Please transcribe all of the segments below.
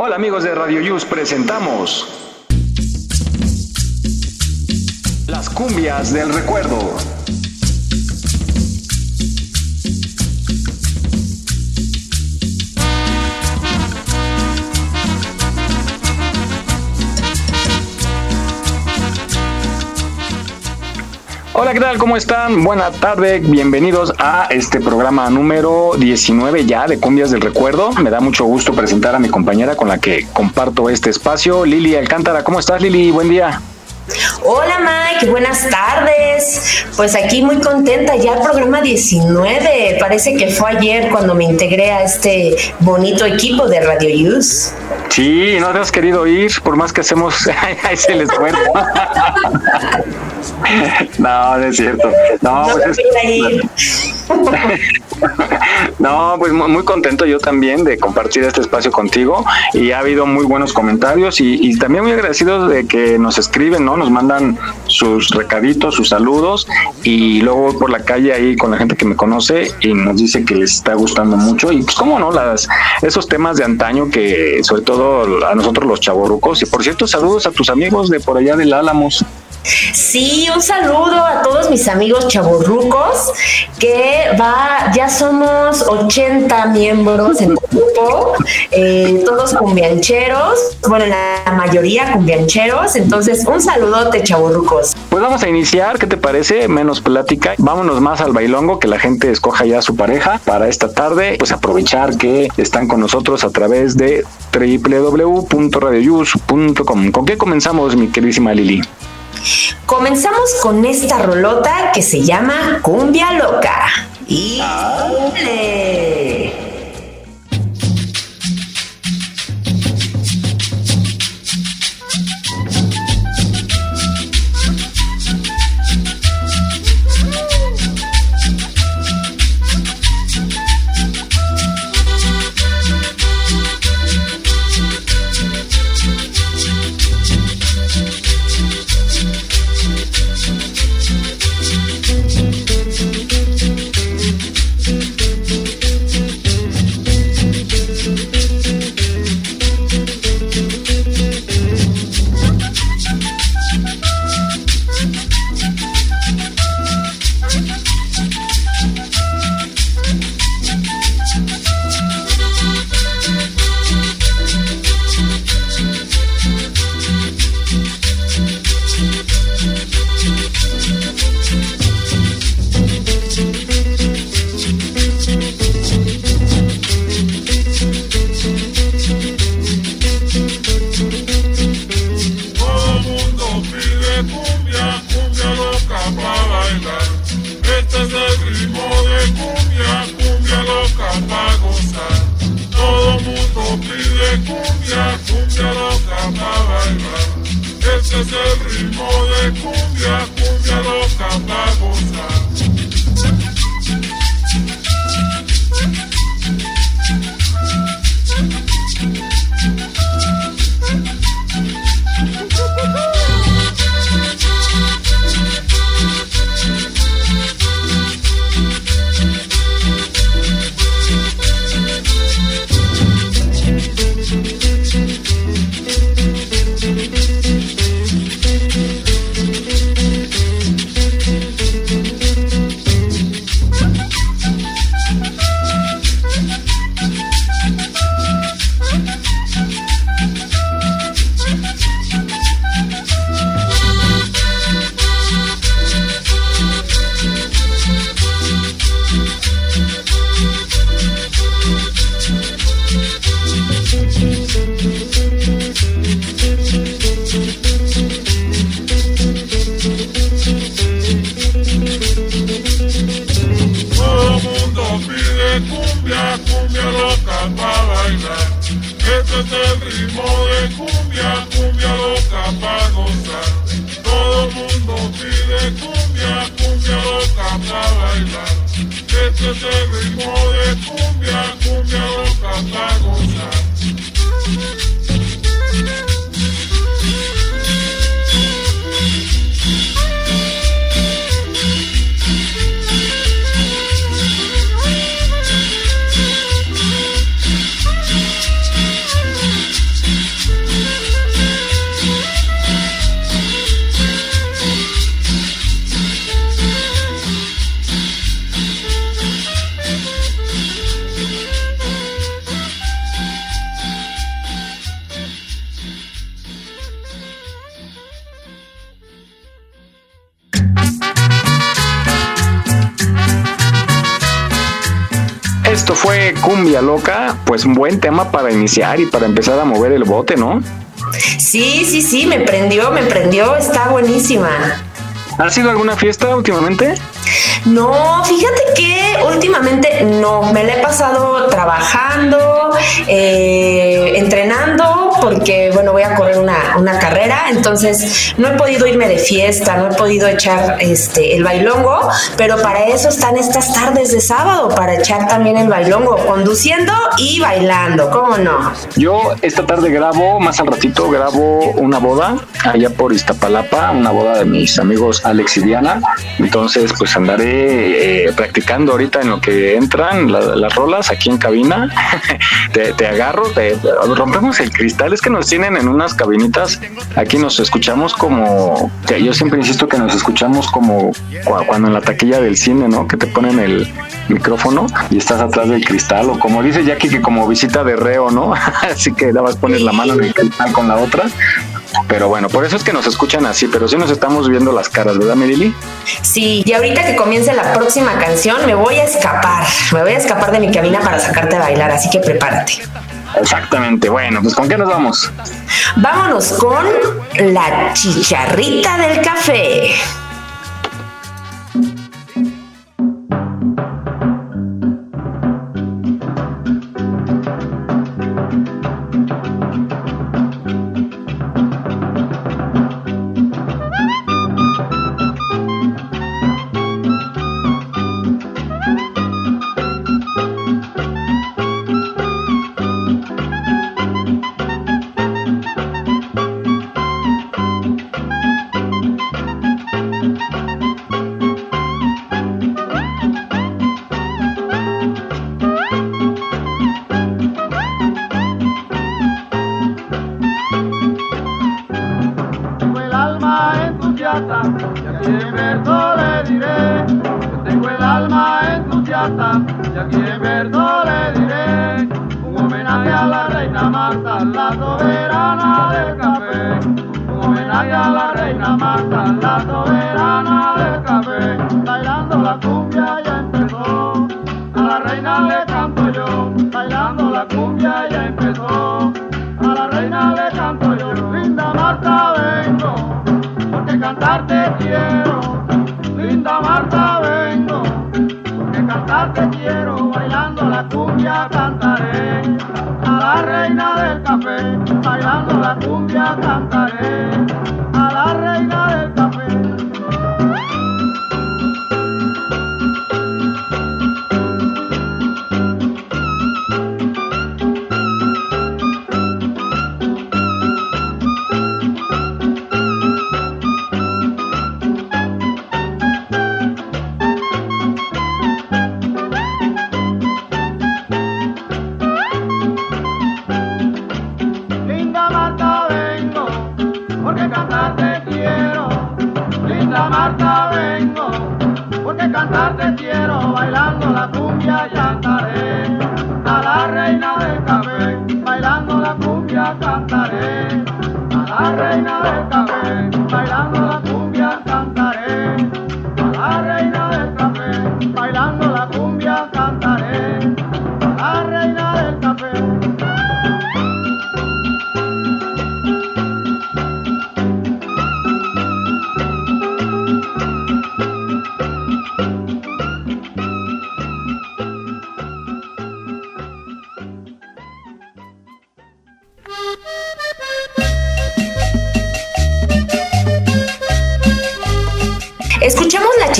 Hola amigos de Radio Yus, presentamos Las cumbias del recuerdo. Hola, ¿qué tal? ¿Cómo están? Buena tarde, bienvenidos a este programa número 19 ya de Cumbias del Recuerdo. Me da mucho gusto presentar a mi compañera con la que comparto este espacio, Lili Alcántara. ¿Cómo estás, Lili? Buen día. Hola Mike, buenas tardes. Pues aquí muy contenta, ya el programa 19. Parece que fue ayer cuando me integré a este bonito equipo de Radio Use. Sí, no has querido ir, por más que hacemos, ahí se les esfuerzo. no, no es cierto. No, No pues es-. No, pues muy, contento yo también de compartir este espacio contigo y ha habido muy buenos comentarios y, y también muy agradecidos de que nos escriben, ¿no? Nos mandan sus recaditos, sus saludos y luego voy por la calle ahí con la gente que me conoce y nos dice que les está gustando mucho y pues cómo no, las esos temas de antaño que sobre todo a nosotros los chavorrucos y por cierto saludos a tus amigos de por allá del Álamos. Sí, un saludo a todos mis amigos chaburrucos, que va, ya somos 80 miembros en grupo, eh, todos cumbiancheros, bueno, la mayoría cumbiancheros, entonces un saludote chaburrucos. Pues vamos a iniciar, ¿qué te parece? Menos plática. Vámonos más al bailongo, que la gente escoja ya su pareja para esta tarde. Pues aprovechar que están con nosotros a través de www.radioyus.com. ¿Con qué comenzamos, mi queridísima Lili? Comenzamos con esta rolota que se llama Cumbia Loca. Y ¡Dale! Un buen tema para iniciar y para empezar a mover el bote, ¿no? Sí, sí, sí, me prendió, me prendió, está buenísima. ¿Ha sido alguna fiesta últimamente? No, fíjate que últimamente no, me la he pasado trabajando, eh, entrenando, porque bueno, voy a correr una, una, carrera, entonces no he podido irme de fiesta, no he podido echar este el bailongo, pero para eso están estas tardes de sábado, para echar también el bailongo, conduciendo y bailando, ¿cómo no? Yo esta tarde grabo, más al ratito grabo una boda allá por Iztapalapa, una boda de mis amigos Alex y Diana, entonces pues andaré eh, practicando ahorita en lo que entran las rolas aquí en cabina. te, agarro, te, rompemos el cristal. Es que nos tienen en unas cabinitas. Aquí nos escuchamos como. yo siempre insisto que nos escuchamos como cuando en la taquilla del cine, ¿no? Que te ponen el micrófono y estás atrás del cristal. O como dice Jackie, que como visita de reo, ¿no? Así que dabas poner la mano en el cristal con la otra. Pero bueno, por eso es que nos escuchan así, pero sí nos estamos viendo las caras, ¿verdad, Mirili? Sí, y ahorita que comience la próxima canción, me voy a escapar. Me voy a escapar de mi cabina para sacarte a bailar, así que prepárate. Exactamente. Bueno, pues ¿con qué nos vamos? Vámonos con la chicharrita del café. y a quien verso le diré. Yo tengo el alma entusiasta, y a quien verso le diré. Un homenaje a la reina Marta, la soberana del café. Un homenaje a la reina Marta, la soberana del café. quiero, linda Marta vengo, que cantarte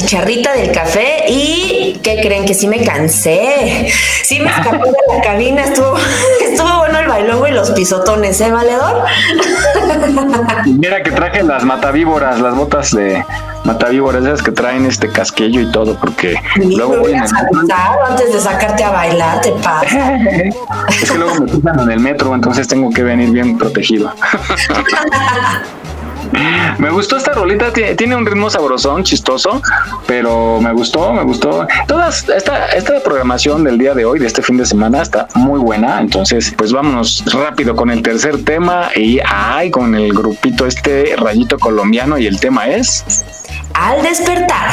charrita del café y ¿qué creen? Que sí me cansé. Sí me escapé de la cabina, estuvo, estuvo bueno el bailongo y los pisotones, ¿eh, valedor? Mira que traje las matavíboras, las botas de matavíboras, esas que traen este casquillo y todo, porque luego voy a antes de sacarte a bailar, te pasa. es que luego me pisan en el metro, entonces tengo que venir bien protegido. me gustó esta rolita, tiene un ritmo sabrosón, chistoso, pero me gustó, me gustó. Toda esta, esta programación del día de hoy, de este fin de semana, está muy buena. Entonces, pues vámonos rápido con el tercer tema y ay, con el grupito este rayito colombiano y el tema es Al despertar.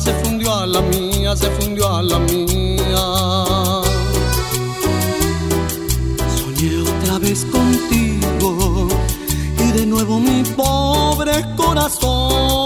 Se fundió a la mía, se fundió a la mía. vez contigo y de nuevo mi pobre corazón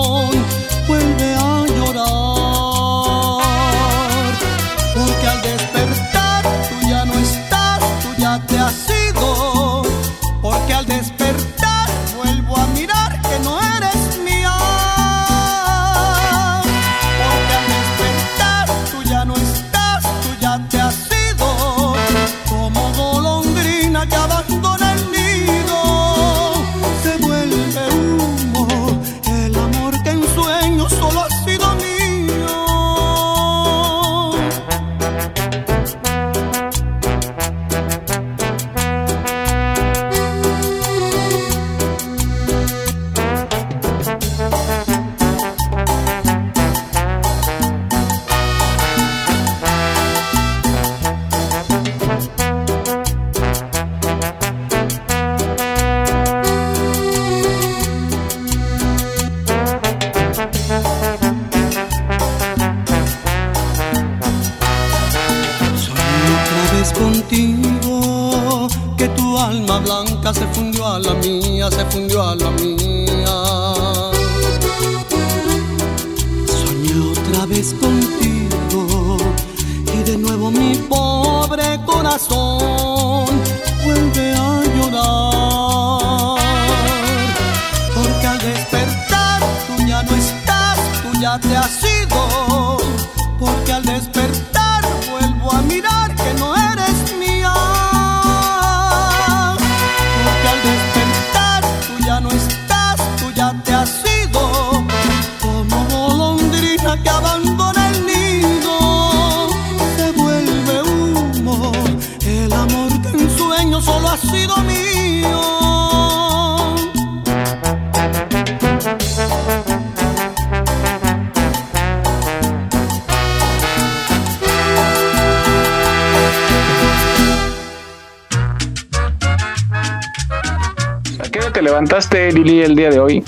el día de hoy?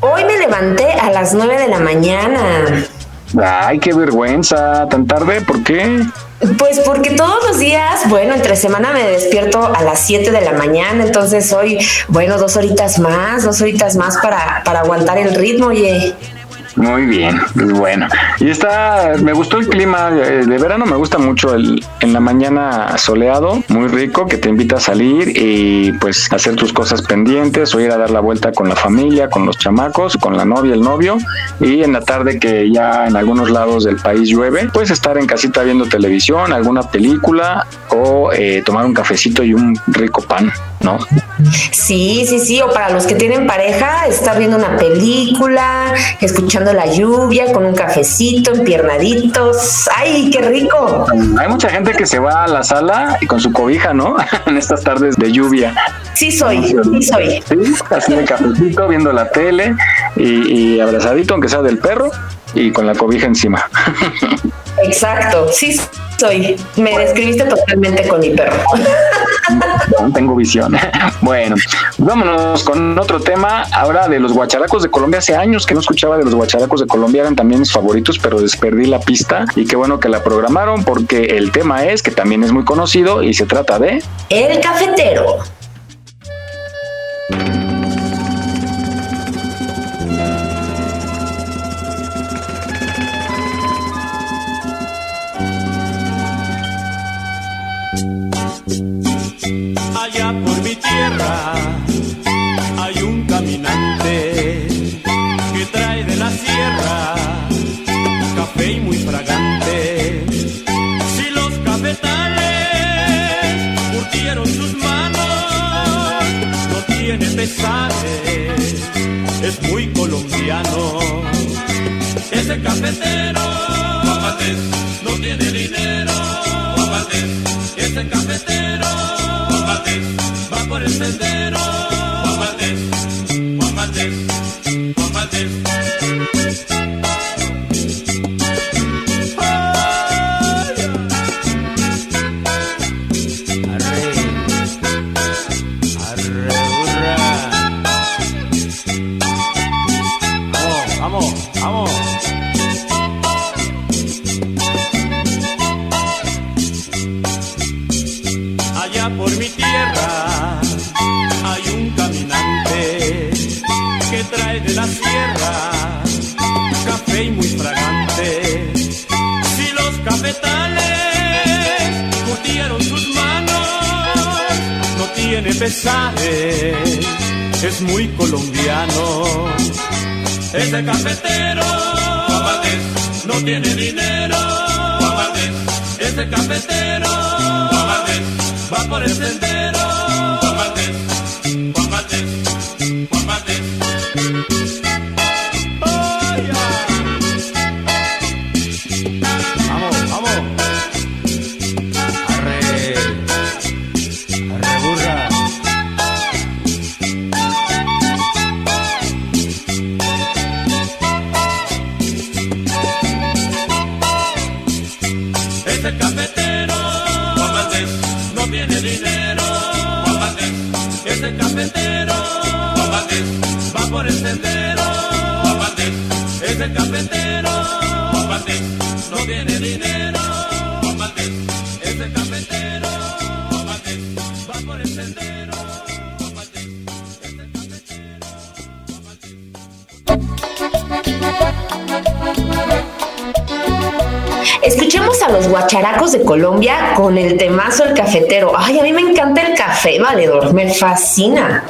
Hoy me levanté a las 9 de la mañana. Ay, qué vergüenza. ¿Tan tarde? ¿Por qué? Pues porque todos los días, bueno, entre semana me despierto a las 7 de la mañana, entonces hoy, bueno, dos horitas más, dos horitas más para, para aguantar el ritmo, oye. Muy bien, pues bueno. Y está, me gustó el clima eh, de verano, me gusta mucho el en la mañana soleado, muy rico, que te invita a salir y pues hacer tus cosas pendientes o ir a dar la vuelta con la familia, con los chamacos, con la novia, el novio. Y en la tarde que ya en algunos lados del país llueve, pues estar en casita viendo televisión, alguna película o eh, tomar un cafecito y un rico pan, ¿no? Sí, sí, sí, o para los que tienen pareja, estar viendo una película, escuchando la lluvia con un cafecito, empiernaditos. ¡Ay, qué rico! Hay mucha gente que se va a la sala y con su cobija, ¿no? en estas tardes de lluvia. Sí soy, sí soy. Sí, así de cafecito, viendo la tele y, y abrazadito, aunque sea del perro, y con la cobija encima. Exacto, sí soy. Me describiste totalmente con mi perro. No tengo visión. Bueno, vámonos con otro tema. Ahora de los guacharacos de Colombia. Hace años que no escuchaba de los guacharacos de Colombia. Eran también mis favoritos, pero desperdí la pista. Y qué bueno que la programaron porque el tema es que también es muy conocido y se trata de... El cafetero. Es muy colombiano. Ese cafetero, no tiene dinero. Juan Valdés, ese cafetero, va por el sendero. Guacharacos de Colombia con el temazo El Cafetero. Ay, a mí me encanta el café, valedor, me fascina.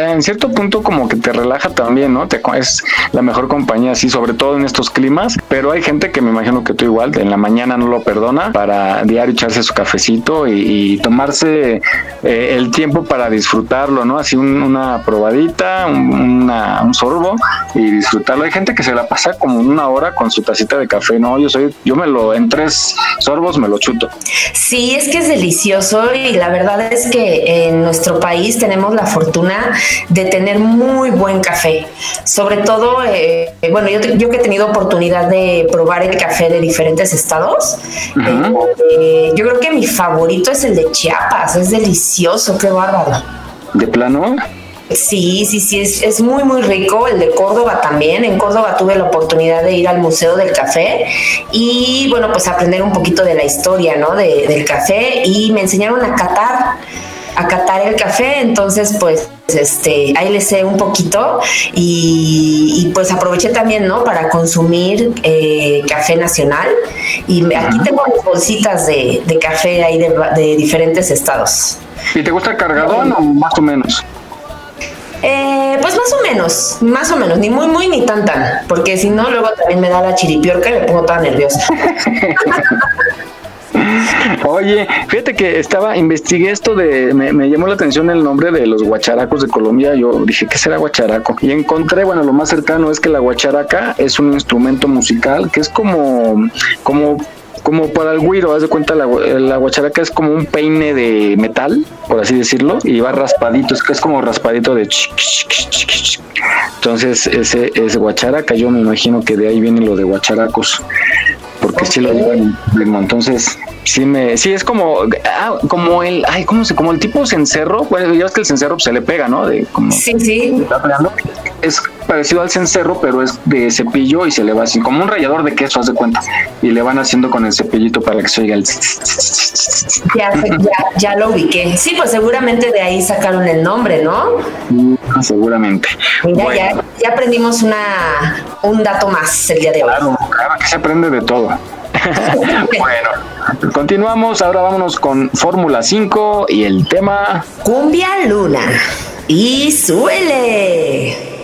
En cierto punto como que te relaja también, ¿no? Te, es la mejor compañía, sí, sobre todo en estos climas, pero hay gente que me imagino que tú igual, en la mañana no lo perdona para diario echarse su cafecito y, y tomarse eh, el tiempo para disfrutarlo, ¿no? Así un- una probadita, un, una- un sorbo y disfrutarlo. Hay gente que se la pasa como una hora con su tacita de café, ¿no? Yo soy, yo me lo, en tres sorbos me lo chuto. Sí, es que es delicioso y la verdad es que en nuestro país tenemos la fortuna de tener muy buen café. Sobre todo, eh, bueno, yo, yo que he tenido oportunidad de probar el café de diferentes estados, eh, yo creo que mi favorito es el de Chiapas, es delicioso, qué bárbaro. De plano, Sí, sí, sí, es, es muy, muy rico. El de Córdoba también. En Córdoba tuve la oportunidad de ir al Museo del Café y, bueno, pues aprender un poquito de la historia, ¿no? De- del café y me enseñaron a catar, a catar el café. Entonces, pues, este, ahí le sé un poquito y, y, pues aproveché también, ¿no? Para consumir eh, café nacional. Y me- aquí tengo mis bolsitas de, de café ahí de, de diferentes estados. ¿y te gusta el cargadón o más o menos? Eh, pues más o menos, más o menos, ni muy, muy, ni tan, tan, porque si no, luego también me da la chiripiorca y me pongo toda nerviosa. Oye, fíjate que estaba, investigué esto de, me, llamó la atención el nombre de los guacharacos de Colombia. Yo dije, ¿qué será guacharaco? Y encontré, bueno, lo más cercano es que la guacharaca es un instrumento musical que es como, como, como para el güiro, haz de cuenta, la, gu- la guacharaca es como un peine de metal, por así decirlo, y va raspadito, es que es como raspadito de entonces ese es guacharaca, yo me imagino que de ahí viene lo de guacharacos porque sí lo llevan en ritmo. Entonces, sí me, sí es como, ah, como el, ay, ¿cómo se, como el tipo cencerro? Bueno, ya ves que el cencerro pues, se le pega, ¿no? De como Sí, sí, está pegando. Es parecido al cencerro, pero es de cepillo y se le va así, como un rallador de queso, haz de cuenta. Y le van haciendo con el cepillito para que se oiga el. ya, ya, ya lo ubiqué. Sí, pues seguramente de ahí sacaron el nombre, ¿no? Seguramente. Mira, Bueno, ya, ya aprendimos una, un dato más el día de hoy. Claro, claro que se aprende de todo. bueno, continuamos. Ahora vámonos con Fórmula 5 y el tema. Cumbia Luna. Y suele.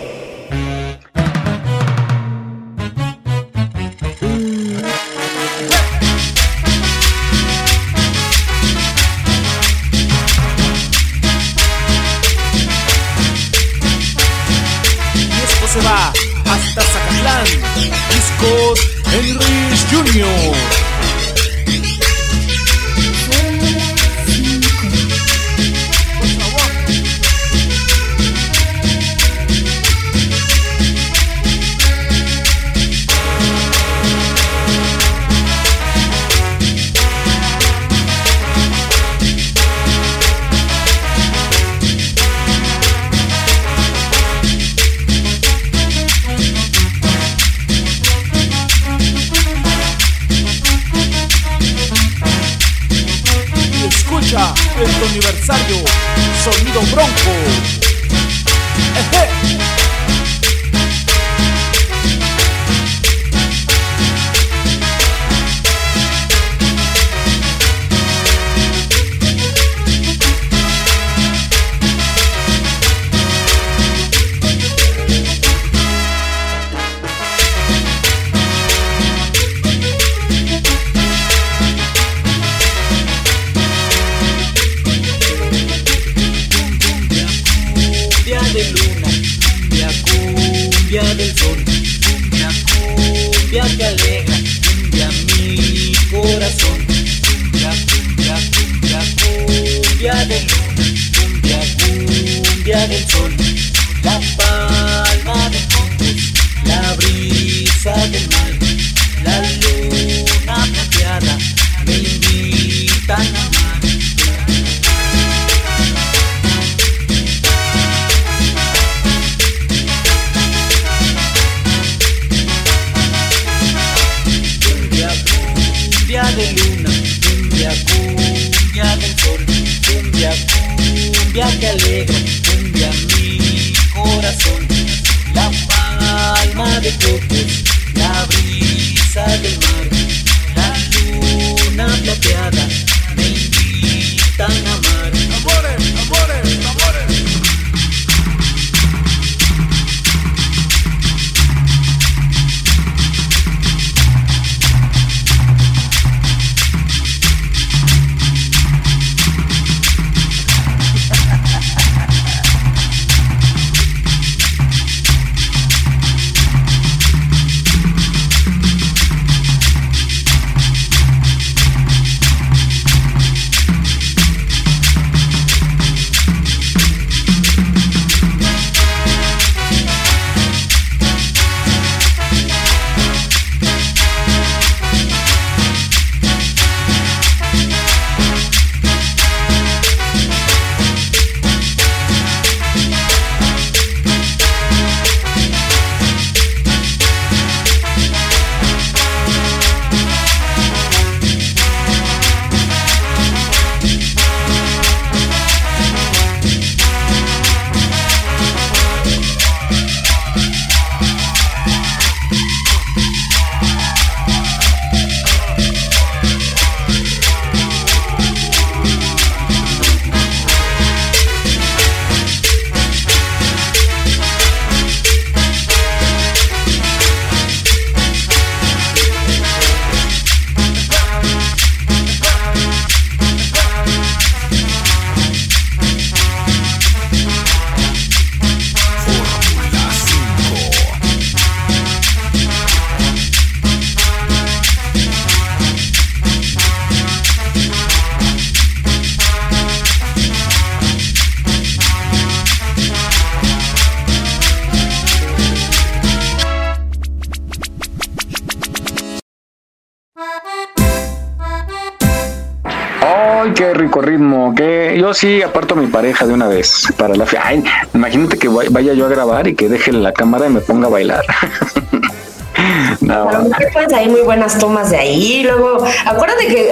Yo sí aparto a mi pareja de una vez para la fiesta. Imagínate que vay- vaya yo a grabar y que deje la cámara y me ponga a bailar. No, A lo mejor pues hay muy buenas tomas de ahí. Luego, acuérdate que,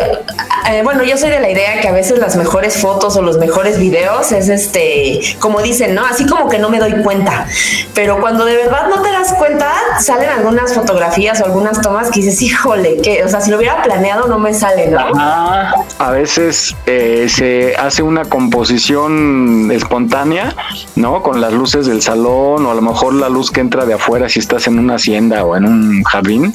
eh, bueno, yo soy de la idea que a veces las mejores fotos o los mejores videos es este, como dicen, ¿no? Así como que no me doy cuenta. Pero cuando de verdad no te das cuenta, salen algunas fotografías o algunas tomas que dices, híjole, que, o sea, si lo hubiera planeado no me sale, ¿no? Ah, a veces eh, se hace una composición espontánea, ¿no? Con las luces del salón o a lo mejor la luz que entra de afuera si estás en una hacienda o en un jardín.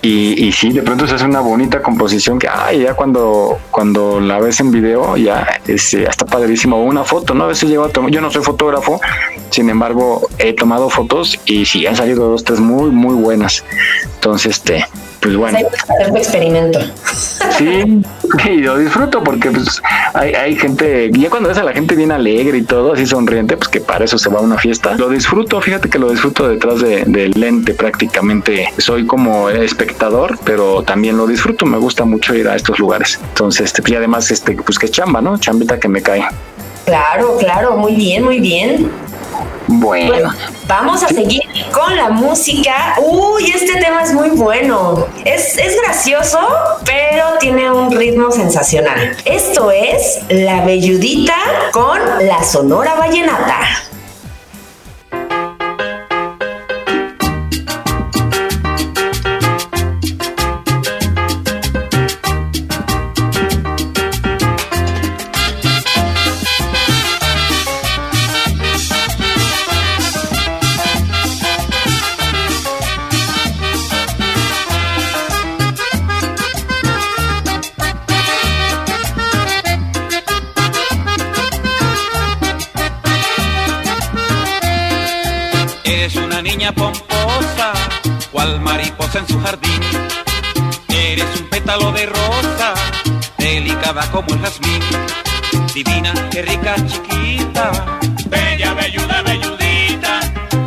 Y, y sí, de pronto se hace una bonita composición que, ay, ya cuando, cuando la ves en video, ya es, eh, está padrísimo. Una foto, ¿no? A veces llego a tomar, yo no soy fotógrafo, sin embargo, he tomado fotos y sí, han salido dos, tres muy, muy buenas. Entonces, este, pues bueno. hacer tu experimento. Sí, y lo disfruto porque pues hay, hay gente, ya cuando ves a la gente bien alegre y todo, así sonriente, pues que para eso se va a una fiesta. Lo disfruto, fíjate que lo disfruto detrás de- del lente prácticamente. Soy como espectador, pero también lo disfruto, me gusta mucho ir a estos lugares. Entonces, este, y además, este, pues que chamba, ¿no? Chambita que me cae. Claro, claro, muy bien, muy bien. Bueno. Vamos a seguir con la música. Uy, este tema es muy bueno. Es, es gracioso, pero tiene un ritmo sensacional. Esto es La Belludita con la Sonora Vallenata. Chiquita, Bella, belluda, belludita,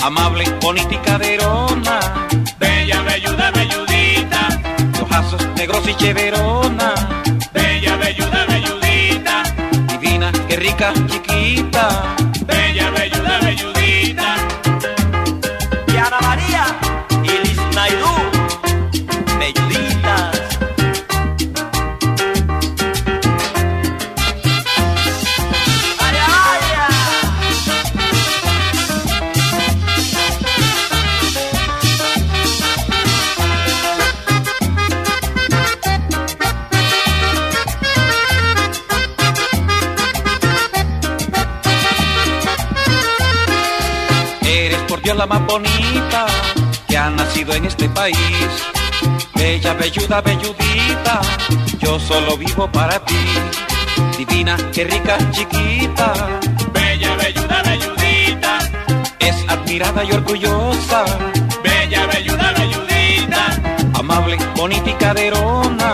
amable, bonita y caderona. bella, belluda, belludita, Ojazos negros y cheverona. bella, belluda, belludita, Divina, qué rica, chiquita. Más bonita que ha nacido en este país. Bella, belluda, belludita, yo solo vivo para ti. Divina, qué rica, chiquita, Bella, belluda, belludita, es admirada y orgullosa. bella, belluda, belludita, Amable, bonita y caderona,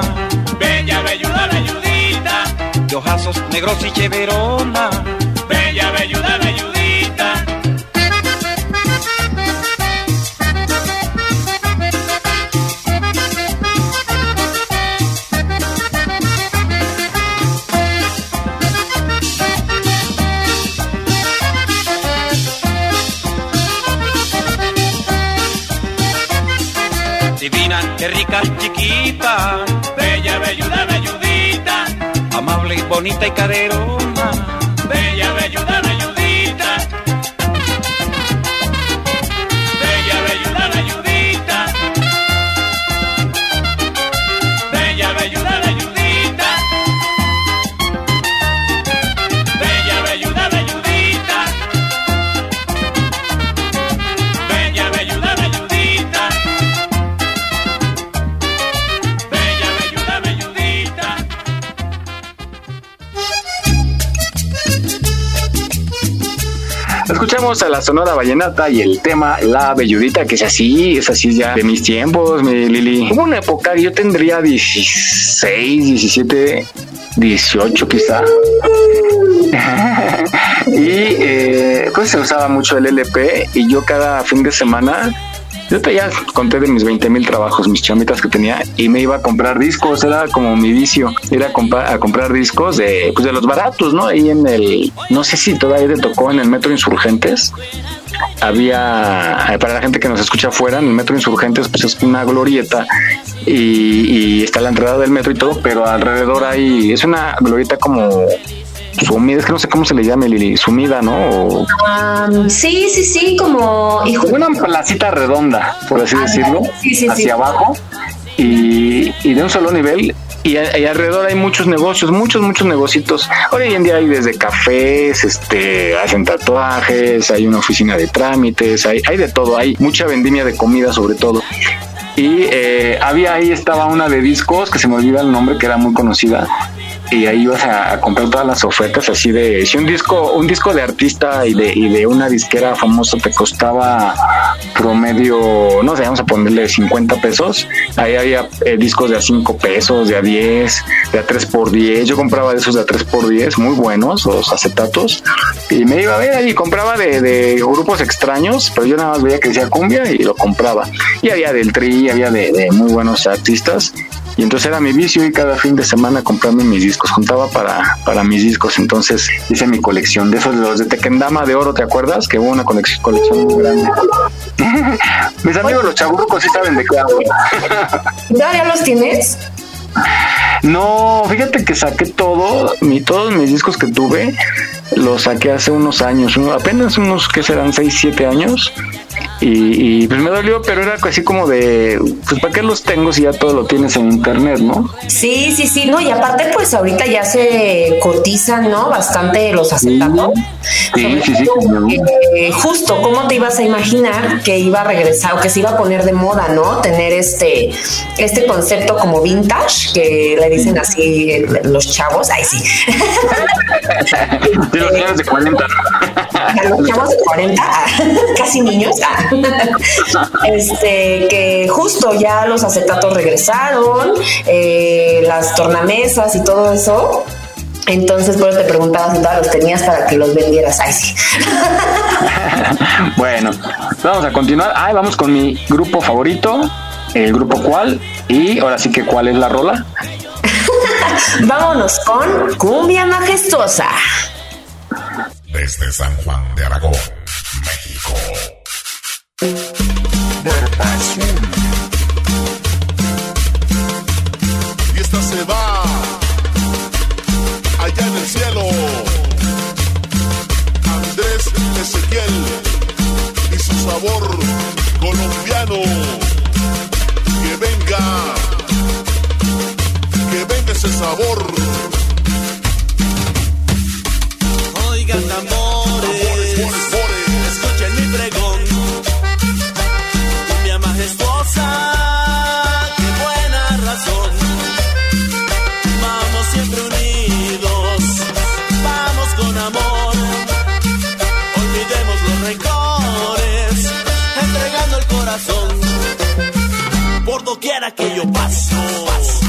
bella, belluda, belludita, de ojazos negros y cheverona. bella, belluda, belludita. Rica, chiquita, Bella, belluda, belludita, amable, bonita y caderona. bella, belluda, Escuchamos a la Sonora Vallenata y el tema La Belludita, que es así, es así ya de mis tiempos, mi Lili. Hubo una época que yo tendría 16, 17, 18 quizá. y eh, pues se usaba mucho el LP y yo cada fin de semana yo te ya conté de mis 20 mil trabajos, mis chamitas que tenía y me iba a comprar discos, era como mi vicio, ir a, compa- a comprar discos de, pues de los baratos, ¿no? Ahí en el, no sé si todavía te tocó en el Metro Insurgentes, había, eh, para la gente que nos escucha afuera, en el Metro Insurgentes pues es una glorieta y, y está la entrada del metro y todo, pero alrededor hay, es una glorieta como sumida, es que no sé cómo se le llame, Lili, sumida, ¿no? O Am, sí, sí, sí, como hijo. una placita redonda, por así decirlo, sí, sí, hacia sí. abajo y, y de un solo nivel. Y, alrededor hay muchos negocios, muchos, muchos negocios. Hoy en día hay desde cafés, este, hacen tatuajes, hay una oficina de trámites, hay, hay de todo, hay mucha vendimia de comida sobre todo. Y eh, había ahí estaba una de discos que se me olvida el nombre, que era muy conocida. Y ahí ibas a, comprar todas las ofertas así de si un disco, un disco de artista y de, y de una disquera famosa te costaba promedio, no sé, vamos a ponerle 50 pesos. Ahí había eh, discos de a 5 pesos, de a 10, de a 3 por 10. Yo compraba de esos de a 3 por 10, muy buenos, los acetatos. Y me iba a ver ahí, compraba de, de grupos extraños, pero yo nada más veía que decía cumbia y lo compraba. Y había del tri, había de muy buenos artistas. Y entonces era mi vicio y cada fin de semana comprarme mis discos, juntaba para, para mis discos, entonces hice mi colección de esos, los de Tequendama de oro, ¿te acuerdas? Que hubo una colección, colección muy grande. mis amigos los chaburrucos sí saben de qué hablo. ¿Ya los tienes? No, fíjate que saqué todo, mi, todos mis discos que tuve, los saqué hace unos años, apenas unos que serán 6, 7 años. Y, y, pues me dolió, pero era así como de, pues ¿para qué los tengo si ya todo lo tienes en internet, no? Sí, sí, sí, no, y aparte pues ahorita ya se cotizan, ¿no? Bastante los acetatos. Sí, sí, sí, eh, justo, ¿cómo te ibas a imaginar que iba a regresar o que se iba a poner de moda, ¿no? Tener este, este concepto como vintage, que le dicen así los chavos, ay sí. De los señores de 40. a los chavos de 40, ah, casi niños, ah. este, que justo ya los acetatos regresaron, eh, las tornamesas y todo eso. Entonces, por eso te preguntaba si todos los tenías para que los vendieras. Ay, sí. Bueno, vamos a continuar. Ay, vamos con mi grupo favorito, el grupo cuál, y ahora sí que cuál es la rola. Vámonos con Cumbia Majestuosa. Desde San Juan de Aragón, México. Barba Azul. Y esta se va allá en el cielo. Andrés Ezequiel y su sabor colombiano. Que venga, que venga ese sabor. Oigan tambores, que yo paso, mi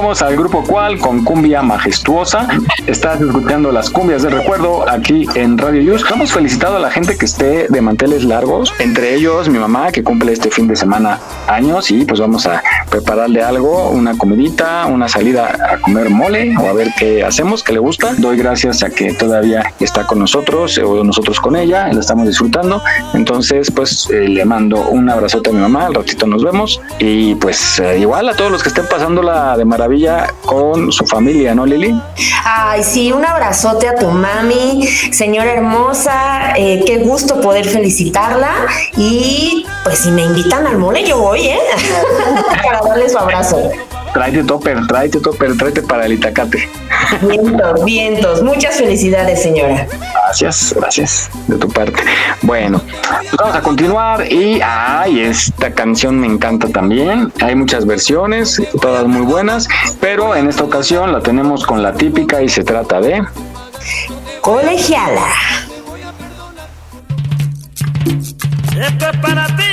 escuchamos al grupo Cual con Cumbia Majestuosa. Estás escuchando las cumbias del recuerdo aquí en Radio Yus. Hemos felicitado a la gente que esté de manteles largos, entre ellos mi mamá que cumple este fin de semana años y pues vamos a prepararle algo, una comidita, una salida a comer mole o a ver qué hacemos, que le gusta. Doy gracias a que todavía está con nosotros o nosotros con ella, la estamos disfrutando. Entonces pues eh, le mando un abrazote a mi mamá, al ratito nos vemos y pues eh, igual a todos los que estén pasándola de maravilla con su familia, ¿no Lili? Ay, sí, un abrazote a tu mami, señora hermosa, eh, qué gusto poder felicitarla y pues si me invitan al mole yo voy, ¿eh? Para darle su abrazo. Tráete topper, tráete topper, tráete para el Itacate. Vientos, vientos. Muchas felicidades, señora. Gracias, gracias de tu parte. Bueno, pues vamos a continuar y ay, esta canción me encanta también. Hay muchas versiones, todas muy buenas, pero en esta ocasión la tenemos con la típica y se trata de Colegiala. Esto es para ti,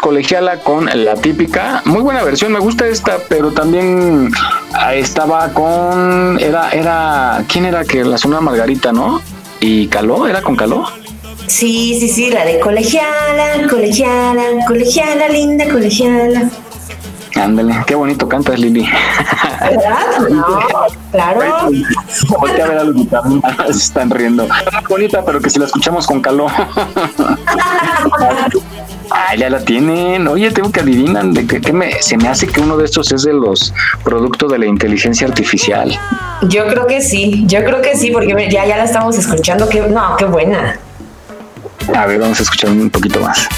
Colegiala con La Típica. Muy buena versión, me gusta esta, pero también ah, estaba con. Era, era. ¿Quién era que la sonora Margarita, no? ¿Y Caló? ¿Era con Caló? Sí, sí, sí, la de colegiala, colegiala, colegiala, linda colegiala. Ándale, qué bonito cantas, Lili. ¿Verdad? No, claro. A ver a los guitarristas, están riendo. Bonita, pero que si la escuchamos con calor. Ah, ya la tienen. Oye, tengo que adivinan de que, que me, se me hace que uno de estos es de los productos de la inteligencia artificial. Yo creo que sí, yo creo que sí, porque ya, ya la estamos escuchando. Que, no, qué buena. A ver, vamos a escuchar un poquito más.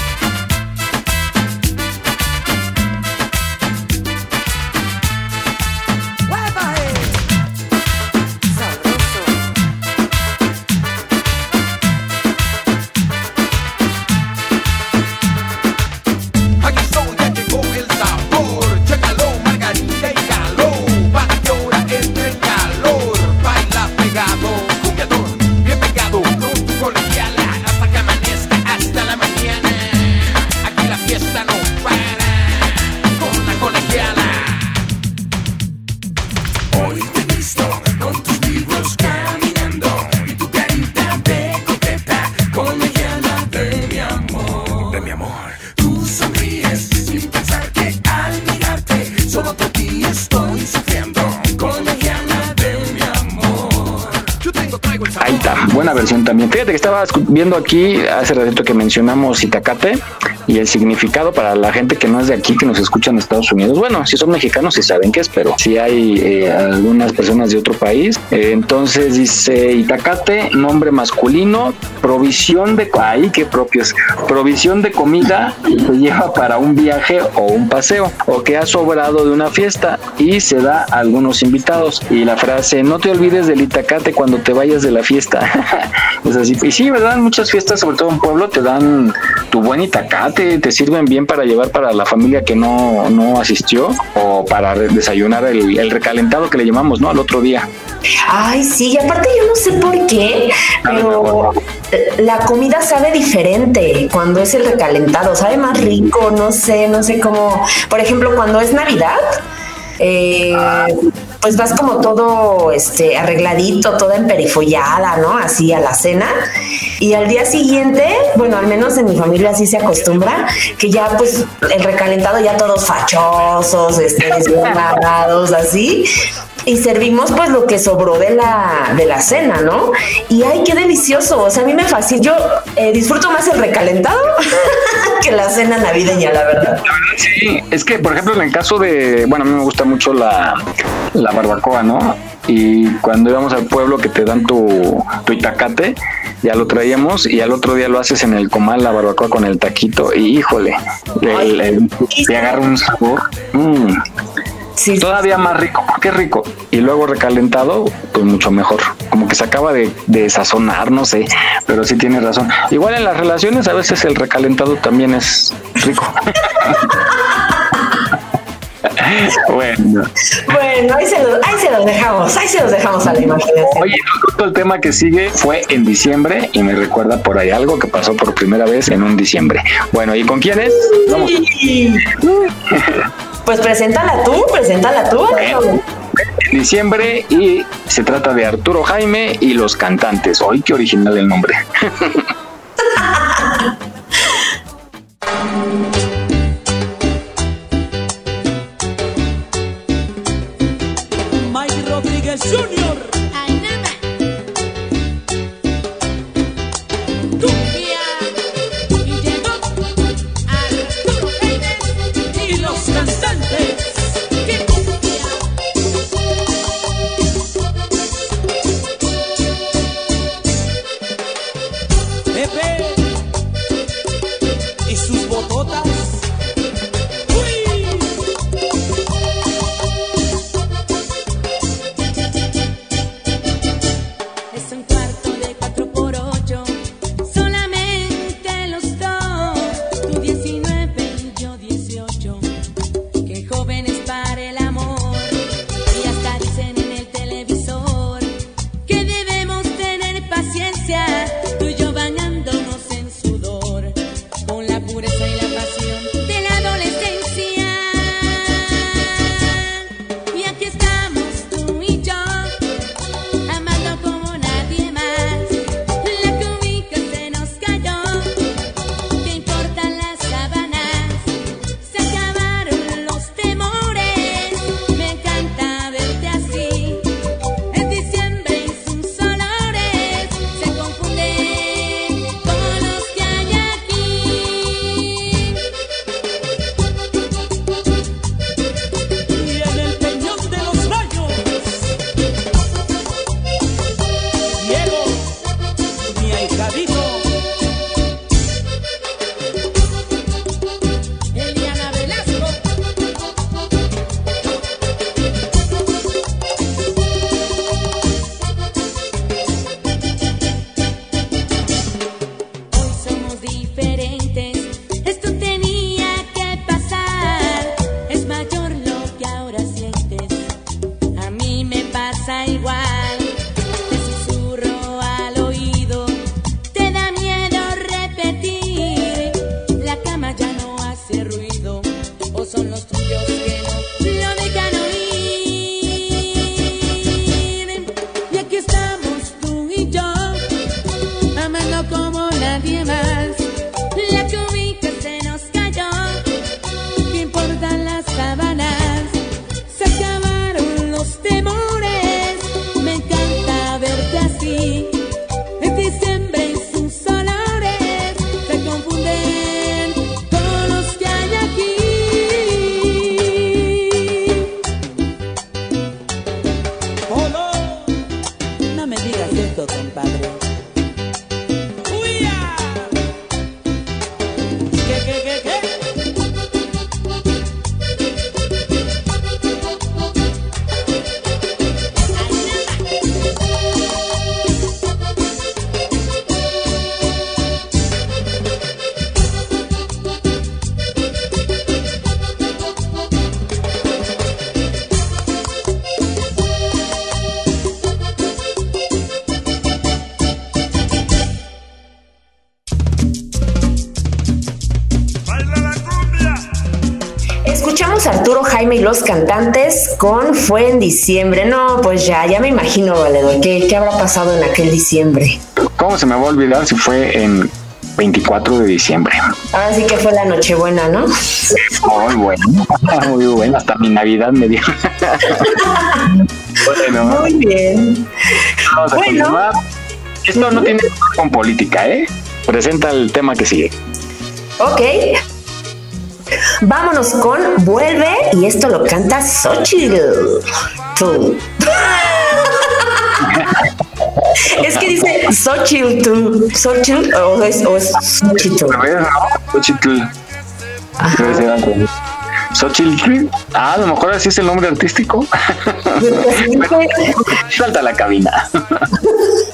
Viendo aquí hace ratito que mencionamos Itacate y el significado para la gente que no es de aquí, que nos escucha en Estados Unidos. Bueno, si son mexicanos, sí saben qué es, pero si hay eh, algunas personas de otro país. Eh, entonces dice Itacate, nombre masculino, provisión de. Ay, qué propios. Provisión de comida se lleva para un viaje o un paseo, o que ha sobrado de una fiesta y se da a algunos invitados. Y la frase, no te olvides del Itacate cuando te vayas de la fiesta. es así. Y sí, ¿verdad? Muchas fiestas, sobre todo en pueblo, te dan tu buen Itacate, te sirven bien para llevar para la familia que no, no asistió o para desayunar el, el recalentado que le llamamos, ¿no? Al otro día. Ay, sí, y aparte yo no sé por qué, pero la comida sabe diferente cuando es el recalentado, sabe más rico, no sé, no sé cómo. Por ejemplo, cuando es Navidad, eh, pues vas como todo este arregladito, toda emperifollada, ¿no? Así a la cena. Y al día siguiente, bueno, al menos en mi familia así se acostumbra, que ya pues el recalentado ya todos fachosos, este, desbarrados, así. Y servimos pues lo que sobró de la, de la cena, ¿no? Y ay, qué delicioso. O sea, a mí me fascina. Yo eh, disfruto más el recalentado que la cena navideña, la verdad. Sí, es que, por ejemplo, en el caso de, bueno, a mí me gusta mucho la, la barbacoa, ¿no? Y cuando íbamos al pueblo que te dan tu, tu itacate, ya lo traíamos y al otro día lo haces en el comal, la barbacoa con el taquito, y híjole, el- te agarra un sabor. mm, Sí, Todavía más rico, porque es rico. Y luego recalentado, pues mucho mejor. Como que se acaba de, de sazonar, no sé, pero sí tienes razón. Igual en las relaciones a veces el recalentado también es rico. bueno. Bueno, ahí se, los, ahí se los dejamos, ahí se los dejamos a la imaginación. Oye, justo el tema que sigue fue en diciembre y me recuerda por ahí algo que pasó por primera vez en un diciembre. Bueno, ¿y con quién es? Vamos. Pues preséntala tú, preséntala tú. En diciembre y se trata de Arturo Jaime y los cantantes. Hoy qué original el nombre. Jaime y los cantantes con Fue en diciembre. No, pues ya, ya me imagino, Valedor, ¿qué, qué habrá pasado en aquel diciembre? ¿Cómo se me va a olvidar si fue en 24 de diciembre? Ahora sí que fue la Nochebuena, ¿no? Muy bueno, muy bueno. Hasta mi Navidad me dio. bueno, Muy bien. vamos a Bueno. continuar. Esto no tiene que ver con política, ¿eh? Presenta el tema que sigue. Ok. Vámonos con Vuelve y esto lo canta Xochitl. Tú. es que dice Xochitl tú. Xochitl o es, o es Xochitl. Xochitl. Ah, a lo mejor así es el nombre artístico. Salta a la cabina.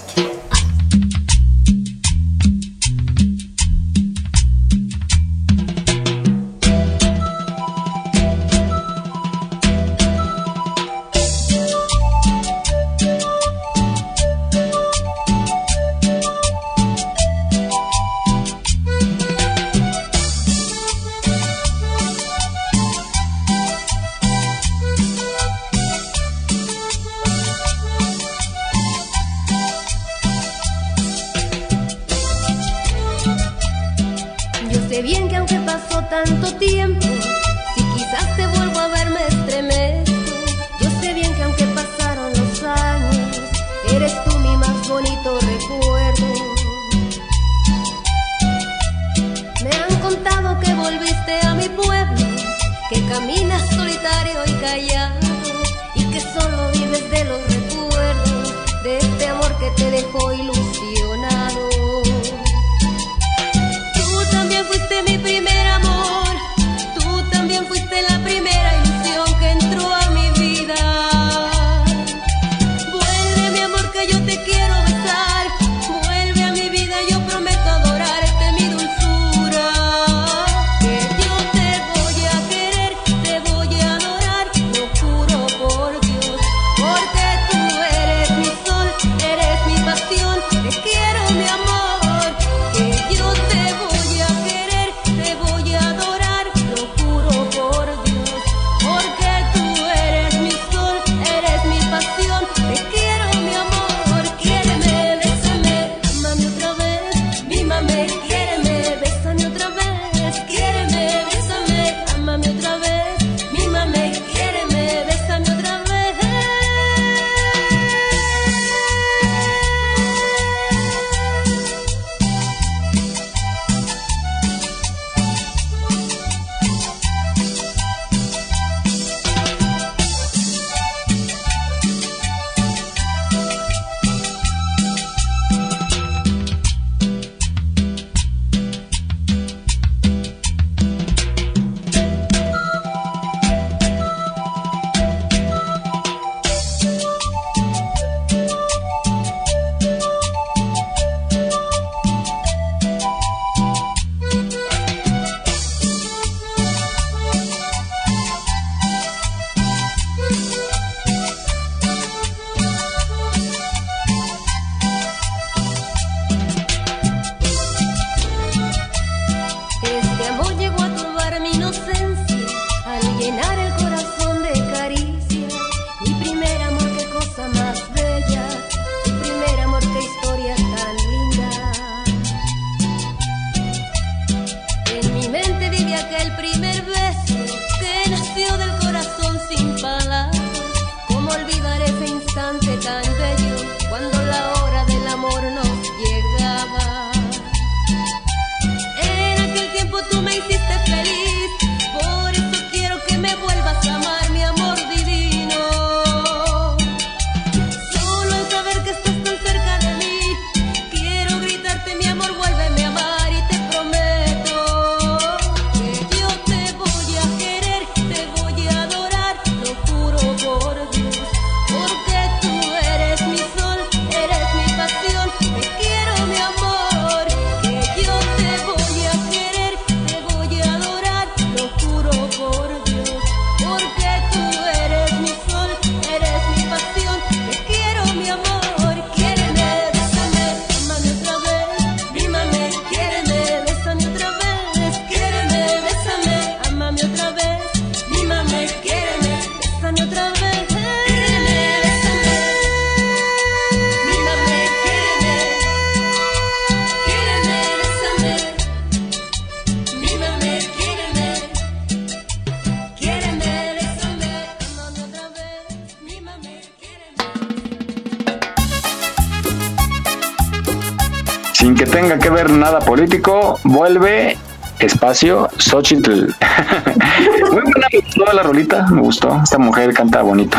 vuelve espacio Xochitl. Muy buena, me gustó la rolita, me gustó. Esta mujer canta bonito.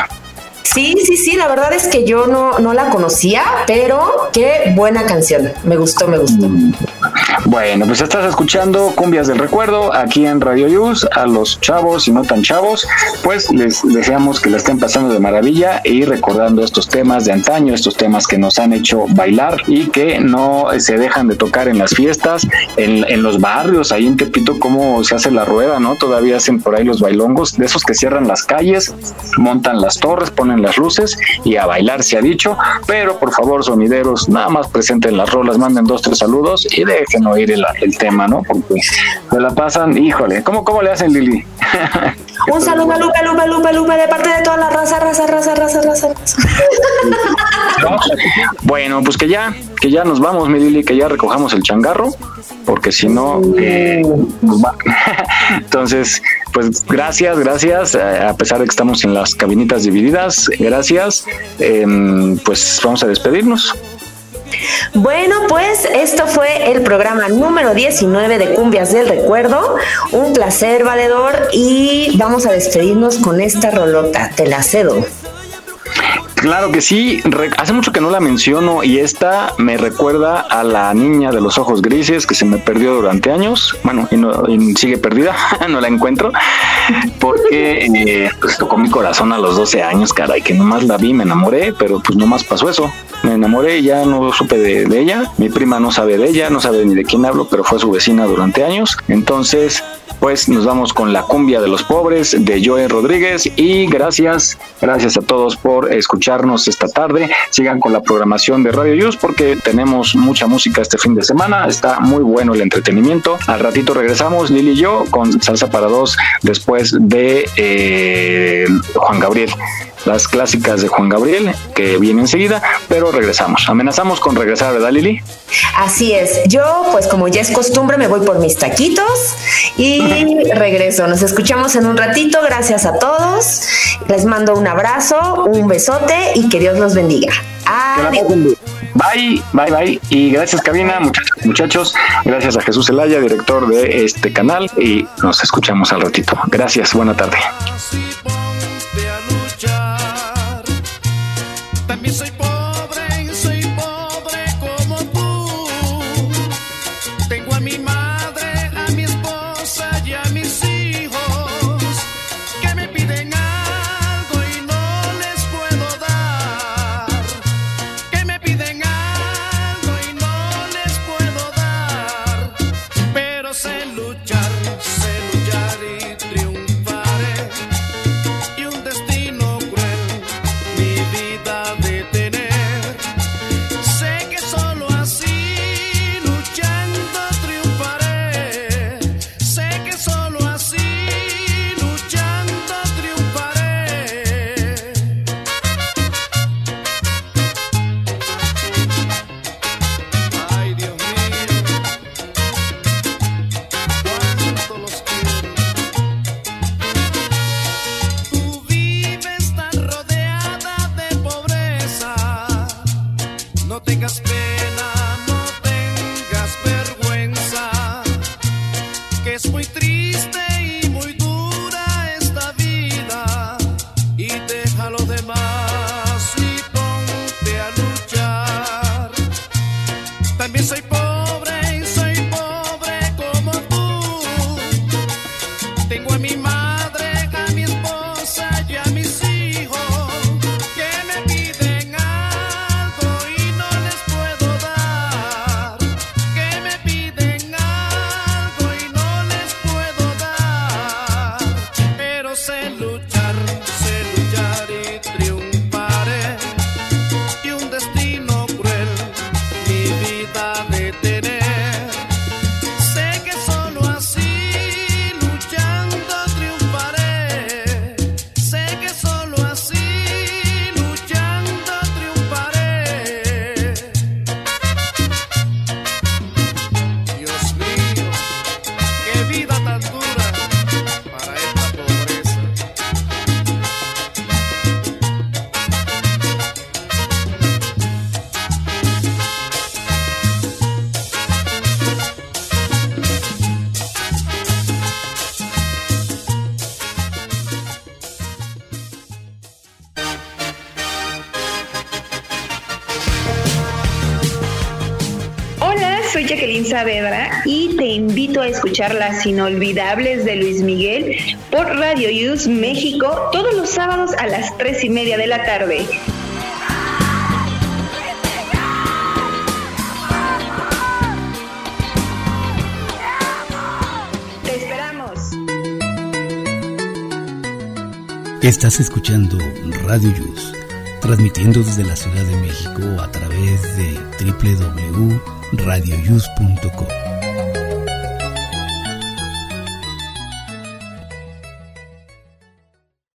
Sí, sí, sí, la verdad es que yo no, no la conocía, pero qué buena canción. Me gustó, me gustó. Bueno, pues estás escuchando Cumbias del Recuerdo aquí en Radio Yus. A los chavos y no tan chavos, pues les deseamos que la estén pasando de maravilla y recordando estos temas de antaño, estos temas que nos han hecho bailar y que no se dejan de tocar en las fiestas, en, los barrios, ahí en Tepito, cómo se hace la rueda, ¿no? Todavía hacen por ahí los bailongos, de esos que cierran las calles, montan las torres, ponen las luces y a bailar se ha dicho, pero por favor, sonideros, nada más presenten las rolas, manden dos, tres saludos y dejen oír el, el tema, ¿no? Porque se la pasan, híjole, ¿cómo, cómo le hacen, Lili? Un saludo a Lupe, Lupe, Lupe, Lupe, de parte de toda la raza, raza, raza, raza, raza. raza. Bueno, pues que ya, que ya nos vamos, mi Lili, que ya recojamos el changarro, porque si no, eh, va. Entonces, pues gracias, gracias, eh, a pesar de que estamos en las cabinitas divididas, gracias, Em, pues vamos a despedirnos. Bueno, pues esto fue el programa número 19 de Cumbias del Recuerdo. Un placer, valedor, y vamos a despedirnos con esta rolota. Te la cedo. Claro que sí, hace mucho que no la menciono y esta me recuerda a la niña de los ojos grises que se me perdió durante años, bueno, y, no, sigue perdida, no la encuentro, porque eh, pues tocó mi corazón a los 12 años, caray, que nomás la vi, me enamoré, pero pues nomás pasó eso, me enamoré y ya no supe de, de ella, mi prima no sabe de ella, no sabe ni de quién hablo, pero fue su vecina durante años, entonces pues nos vamos con la cumbia de los pobres de Joe Rodríguez y gracias, gracias a todos por escucharnos esta tarde. Sigan con la programación de Radio Yus porque tenemos mucha música este fin de semana. Está muy bueno el entretenimiento. Al ratito regresamos Lili y yo con Salsa para dos después de eh, Juan Gabriel. Las clásicas de Juan Gabriel que viene enseguida, pero regresamos. Amenazamos con regresar, ¿verdad Lili? Así es. Yo, pues como ya es costumbre, me voy por mis taquitos y regreso. Nos escuchamos en un ratito. Gracias a todos. Les mando un abrazo, un besote y que Dios los bendiga. Adiós. Bye, bye, bye. Y gracias, Cabina, muchachos, muchachos. Gracias a Jesús Elaya, director de este canal. Y nos escuchamos al ratito. Gracias, buena tarde. Escuchar las inolvidables de Luis Miguel por Radio Use México todos los sábados a las tres y media de la tarde. Te esperamos. Estás escuchando Radio Yus, transmitiendo desde la Ciudad de México a través de www.radioyus.com.